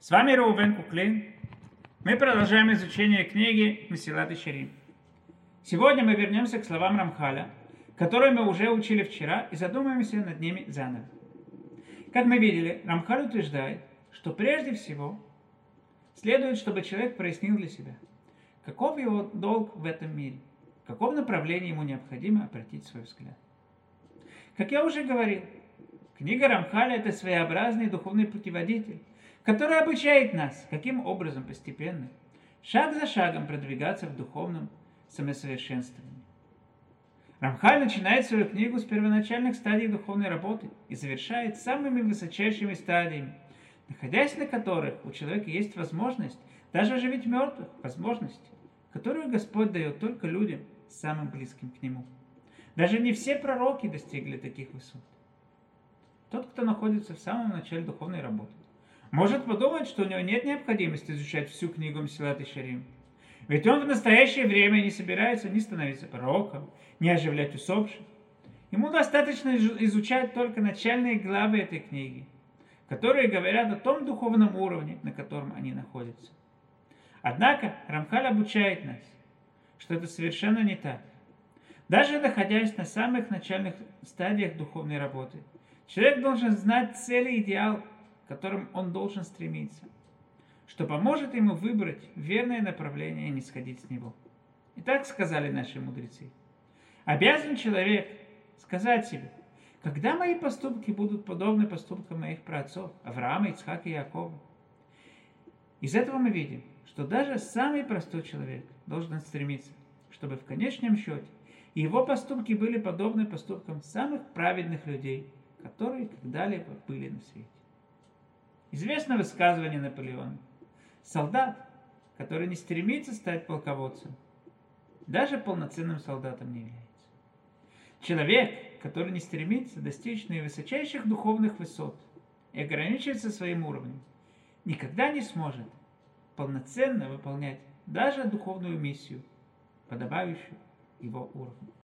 С вами Раувен Куклин. Мы продолжаем изучение книги Месилат и. Сегодня мы вернемся к словам Рамхаля, которые мы уже учили вчера и задумаемся над ними заново. Как мы видели, Рамхаль утверждает, что прежде всего следует, чтобы человек прояснил для себя, каков его долг в этом мире, в каком направлении ему необходимо обратить свой взгляд. Как я уже говорил, книга Рамхаля – это своеобразный духовный путеводитель, который обучает нас, каким образом постепенно, шаг за шагом продвигаться в духовном самосовершенствовании. Рамхаль начинает свою книгу с первоначальных стадий духовной работы и завершает самыми высочайшими стадиями, находясь на которых у человека есть возможность даже оживить мертвых, возможность, которую Господь дает только людям, самым близким к Нему. Даже не все пророки достигли таких высот. Тот, кто находится в самом начале духовной работы, может подумать, что у него нет необходимости изучать всю книгу Мсилат и Шарим. Ведь он в настоящее время не собирается ни становиться пророком, ни оживлять усопших. Ему достаточно изучать только начальные главы этой книги, которые говорят о том духовном уровне, на котором они находятся. Однако Рамхаль обучает нас, что это совершенно не так. Даже находясь на самых начальных стадиях духовной работы, человек должен знать цели и идеал которым он должен стремиться, что поможет ему выбрать верное направление и не сходить с него. И так сказали наши мудрецы. Обязан человек сказать себе, когда мои поступки будут подобны поступкам моих праотцов, Авраама, Ицхака и Якова. Из этого мы видим, что даже самый простой человек должен стремиться, чтобы в конечном счете его поступки были подобны поступкам самых праведных людей, которые когда-либо были на свете. Известно высказывание Наполеона. Солдат, который не стремится стать полководцем, даже полноценным солдатом не является. Человек, который не стремится достичь наивысочайших духовных высот и ограничивается своим уровнем, никогда не сможет полноценно выполнять даже духовную миссию, подобающую его уровню.